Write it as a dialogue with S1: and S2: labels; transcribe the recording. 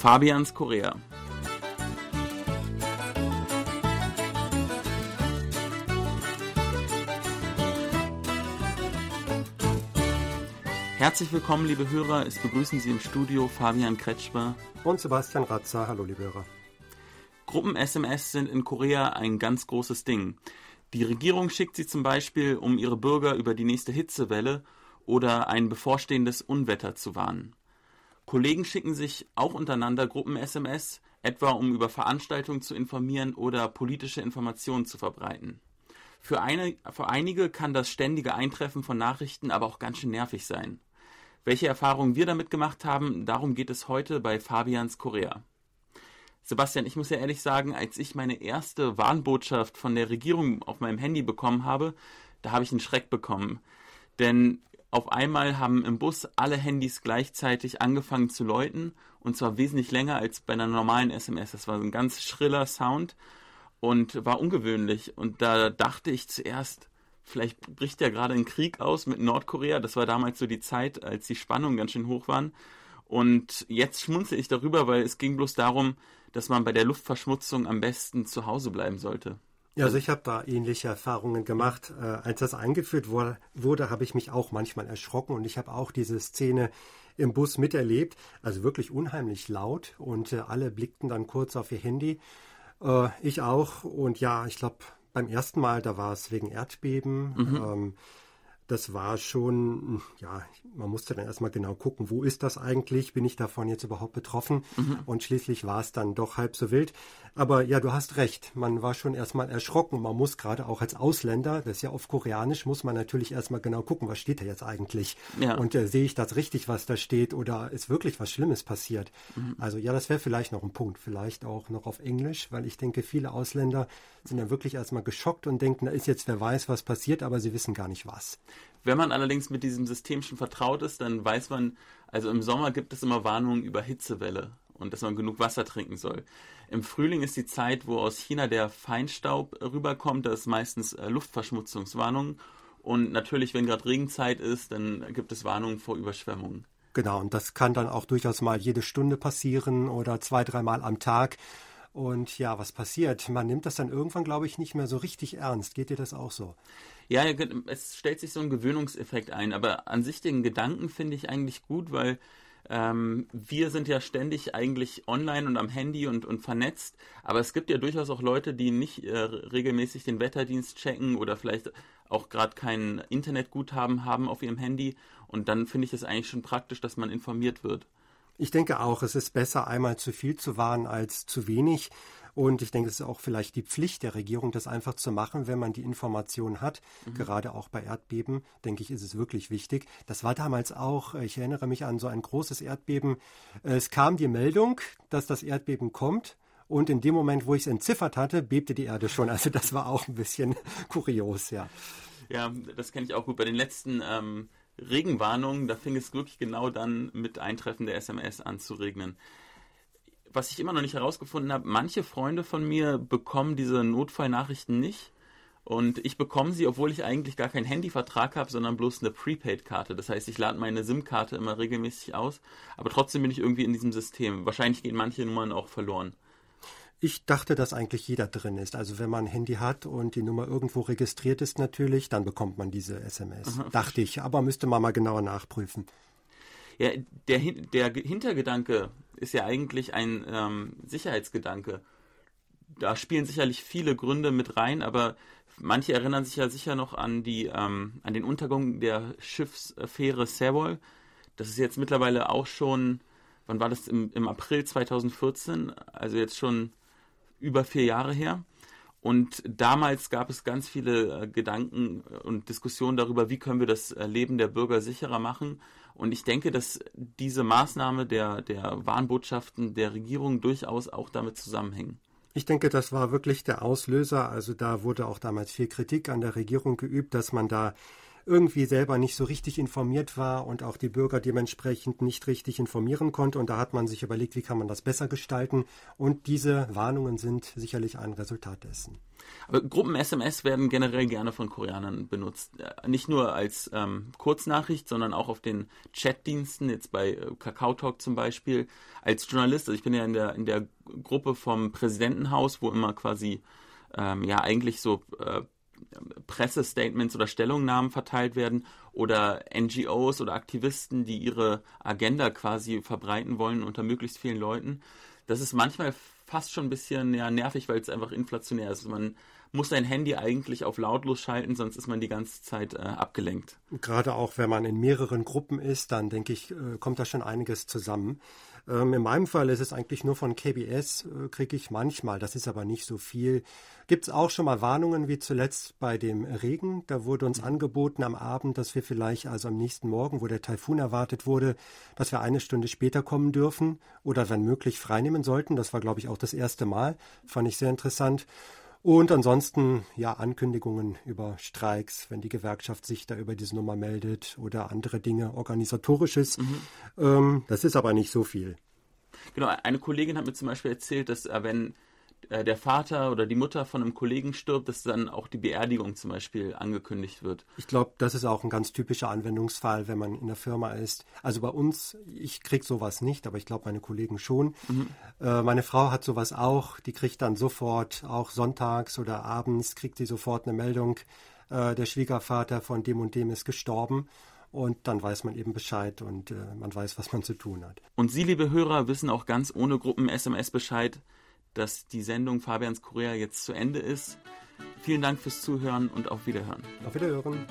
S1: Fabians Korea. Herzlich willkommen, liebe Hörer. Es begrüßen Sie im Studio Fabian Kretschmer
S2: und Sebastian Ratzer. Hallo, liebe Hörer.
S1: Gruppen-SMS sind in Korea ein ganz großes Ding. Die Regierung schickt sie zum Beispiel, um ihre Bürger über die nächste Hitzewelle oder ein bevorstehendes Unwetter zu warnen. Kollegen schicken sich auch untereinander Gruppen-SMS, etwa um über Veranstaltungen zu informieren oder politische Informationen zu verbreiten. Für, eine, für einige kann das ständige Eintreffen von Nachrichten aber auch ganz schön nervig sein. Welche Erfahrungen wir damit gemacht haben, darum geht es heute bei Fabians Korea. Sebastian, ich muss ja ehrlich sagen, als ich meine erste Warnbotschaft von der Regierung auf meinem Handy bekommen habe, da habe ich einen Schreck bekommen. Denn auf einmal haben im Bus alle Handys gleichzeitig angefangen zu läuten und zwar wesentlich länger als bei einer normalen SMS. Das war ein ganz schriller Sound und war ungewöhnlich. Und da dachte ich zuerst, Vielleicht bricht ja gerade ein Krieg aus mit Nordkorea. Das war damals so die Zeit, als die Spannungen ganz schön hoch waren. Und jetzt schmunzel ich darüber, weil es ging bloß darum, dass man bei der Luftverschmutzung am besten zu Hause bleiben sollte.
S2: Ja, also ich habe da ähnliche Erfahrungen gemacht. Äh, als das eingeführt wurde, wurde habe ich mich auch manchmal erschrocken und ich habe auch diese Szene im Bus miterlebt. Also wirklich unheimlich laut und äh, alle blickten dann kurz auf ihr Handy. Äh, ich auch und ja, ich glaube, beim ersten Mal, da war es wegen Erdbeben. Mhm. Ähm, das war schon, ja, man musste dann erstmal genau gucken, wo ist das eigentlich? Bin ich davon jetzt überhaupt betroffen? Mhm. Und schließlich war es dann doch halb so wild. Aber ja, du hast recht. Man war schon erstmal erschrocken. Man muss gerade auch als Ausländer, das ist ja auf Koreanisch, muss man natürlich erstmal genau gucken, was steht da jetzt eigentlich? Ja. Und äh, sehe ich das richtig, was da steht? Oder ist wirklich was Schlimmes passiert? Mhm. Also ja, das wäre vielleicht noch ein Punkt. Vielleicht auch noch auf Englisch, weil ich denke, viele Ausländer sind dann wirklich erstmal geschockt und denken, da ist jetzt wer weiß, was passiert, aber sie wissen gar nicht was.
S1: Wenn man allerdings mit diesem System schon vertraut ist, dann weiß man, also im Sommer gibt es immer Warnungen über Hitzewelle und dass man genug Wasser trinken soll. Im Frühling ist die Zeit, wo aus China der Feinstaub rüberkommt, da ist meistens äh, Luftverschmutzungswarnungen. Und natürlich, wenn gerade Regenzeit ist, dann gibt es Warnungen vor Überschwemmungen.
S2: Genau, und das kann dann auch durchaus mal jede Stunde passieren oder zwei, dreimal am Tag. Und ja, was passiert? Man nimmt das dann irgendwann, glaube ich, nicht mehr so richtig ernst. Geht dir das auch so?
S1: Ja, es stellt sich so ein Gewöhnungseffekt ein, aber an sich den Gedanken finde ich eigentlich gut, weil ähm, wir sind ja ständig eigentlich online und am Handy und, und vernetzt, aber es gibt ja durchaus auch Leute, die nicht äh, regelmäßig den Wetterdienst checken oder vielleicht auch gerade kein Internetguthaben haben auf ihrem Handy und dann finde ich es eigentlich schon praktisch, dass man informiert wird.
S2: Ich denke auch, es ist besser, einmal zu viel zu warnen als zu wenig. Und ich denke, es ist auch vielleicht die Pflicht der Regierung, das einfach zu machen, wenn man die Information hat. Mhm. Gerade auch bei Erdbeben, denke ich, ist es wirklich wichtig. Das war damals auch, ich erinnere mich an so ein großes Erdbeben. Es kam die Meldung, dass das Erdbeben kommt. Und in dem Moment, wo ich es entziffert hatte, bebte die Erde schon. Also das war auch ein bisschen kurios, ja.
S1: Ja, das kenne ich auch gut. Bei den letzten ähm, Regenwarnungen, da fing es wirklich genau dann mit Eintreffen der SMS an zu regnen was ich immer noch nicht herausgefunden habe, manche Freunde von mir bekommen diese Notfallnachrichten nicht. Und ich bekomme sie, obwohl ich eigentlich gar keinen Handyvertrag habe, sondern bloß eine Prepaid-Karte. Das heißt, ich lade meine SIM-Karte immer regelmäßig aus, aber trotzdem bin ich irgendwie in diesem System. Wahrscheinlich gehen manche Nummern auch verloren.
S2: Ich dachte, dass eigentlich jeder drin ist. Also wenn man ein Handy hat und die Nummer irgendwo registriert ist natürlich, dann bekommt man diese SMS. Aha, dachte ich, aber müsste man mal genauer nachprüfen.
S1: Ja, der, der Hintergedanke ist ja eigentlich ein ähm, Sicherheitsgedanke. Da spielen sicherlich viele Gründe mit rein, aber manche erinnern sich ja sicher noch an die ähm, an den Untergang der Schiffsfähre Sewol. Das ist jetzt mittlerweile auch schon, wann war das? Im, im April 2014, also jetzt schon über vier Jahre her. Und damals gab es ganz viele äh, Gedanken und Diskussionen darüber, wie können wir das äh, Leben der Bürger sicherer machen. Und ich denke, dass diese Maßnahme der, der Warnbotschaften der Regierung durchaus auch damit zusammenhängen.
S2: Ich denke, das war wirklich der Auslöser. Also da wurde auch damals viel Kritik an der Regierung geübt, dass man da irgendwie selber nicht so richtig informiert war und auch die Bürger dementsprechend nicht richtig informieren konnte. Und da hat man sich überlegt, wie kann man das besser gestalten. Und diese Warnungen sind sicherlich ein Resultat dessen.
S1: Aber Gruppen-SMS werden generell gerne von Koreanern benutzt. Äh, nicht nur als ähm, Kurznachricht, sondern auch auf den Chatdiensten, jetzt bei äh, Kakao Talk zum Beispiel. Als Journalist, also ich bin ja in der, in der Gruppe vom Präsidentenhaus, wo immer quasi ähm, ja eigentlich so äh, Pressestatements oder Stellungnahmen verteilt werden oder NGOs oder Aktivisten, die ihre Agenda quasi verbreiten wollen unter möglichst vielen Leuten. Das ist manchmal fast schon ein bisschen ja, nervig, weil es einfach inflationär ist. Man muss sein Handy eigentlich auf lautlos schalten, sonst ist man die ganze Zeit äh, abgelenkt.
S2: Gerade auch wenn man in mehreren Gruppen ist, dann denke ich, äh, kommt da schon einiges zusammen. Ähm, in meinem Fall ist es eigentlich nur von KBS, äh, kriege ich manchmal, das ist aber nicht so viel. Gibt es auch schon mal Warnungen, wie zuletzt bei dem Regen? Da wurde uns angeboten am Abend, dass wir vielleicht also am nächsten Morgen, wo der Taifun erwartet wurde, dass wir eine Stunde später kommen dürfen oder wenn möglich freinehmen sollten. Das war, glaube ich, auch das erste Mal. Fand ich sehr interessant. Und ansonsten ja Ankündigungen über Streiks, wenn die Gewerkschaft sich da über diese Nummer meldet oder andere Dinge, organisatorisches. Mhm. Ähm, das ist aber nicht so viel.
S1: Genau, eine Kollegin hat mir zum Beispiel erzählt, dass äh, wenn äh, der Vater oder die Mutter von einem Kollegen stirbt, dass dann auch die Beerdigung zum Beispiel angekündigt wird.
S2: Ich glaube, das ist auch ein ganz typischer Anwendungsfall, wenn man in der Firma ist. Also bei uns, ich kriege sowas nicht, aber ich glaube, meine Kollegen schon. Mhm. Äh, meine Frau hat sowas auch. Die kriegt dann sofort, auch sonntags oder abends, kriegt sie sofort eine Meldung, äh, der Schwiegervater von dem und dem ist gestorben. Und dann weiß man eben Bescheid und äh, man weiß, was man zu tun hat.
S1: Und Sie, liebe Hörer, wissen auch ganz ohne Gruppen-SMS Bescheid dass die Sendung Fabians Korea jetzt zu Ende ist. Vielen Dank fürs Zuhören und auf Wiederhören.
S2: Auf Wiederhören.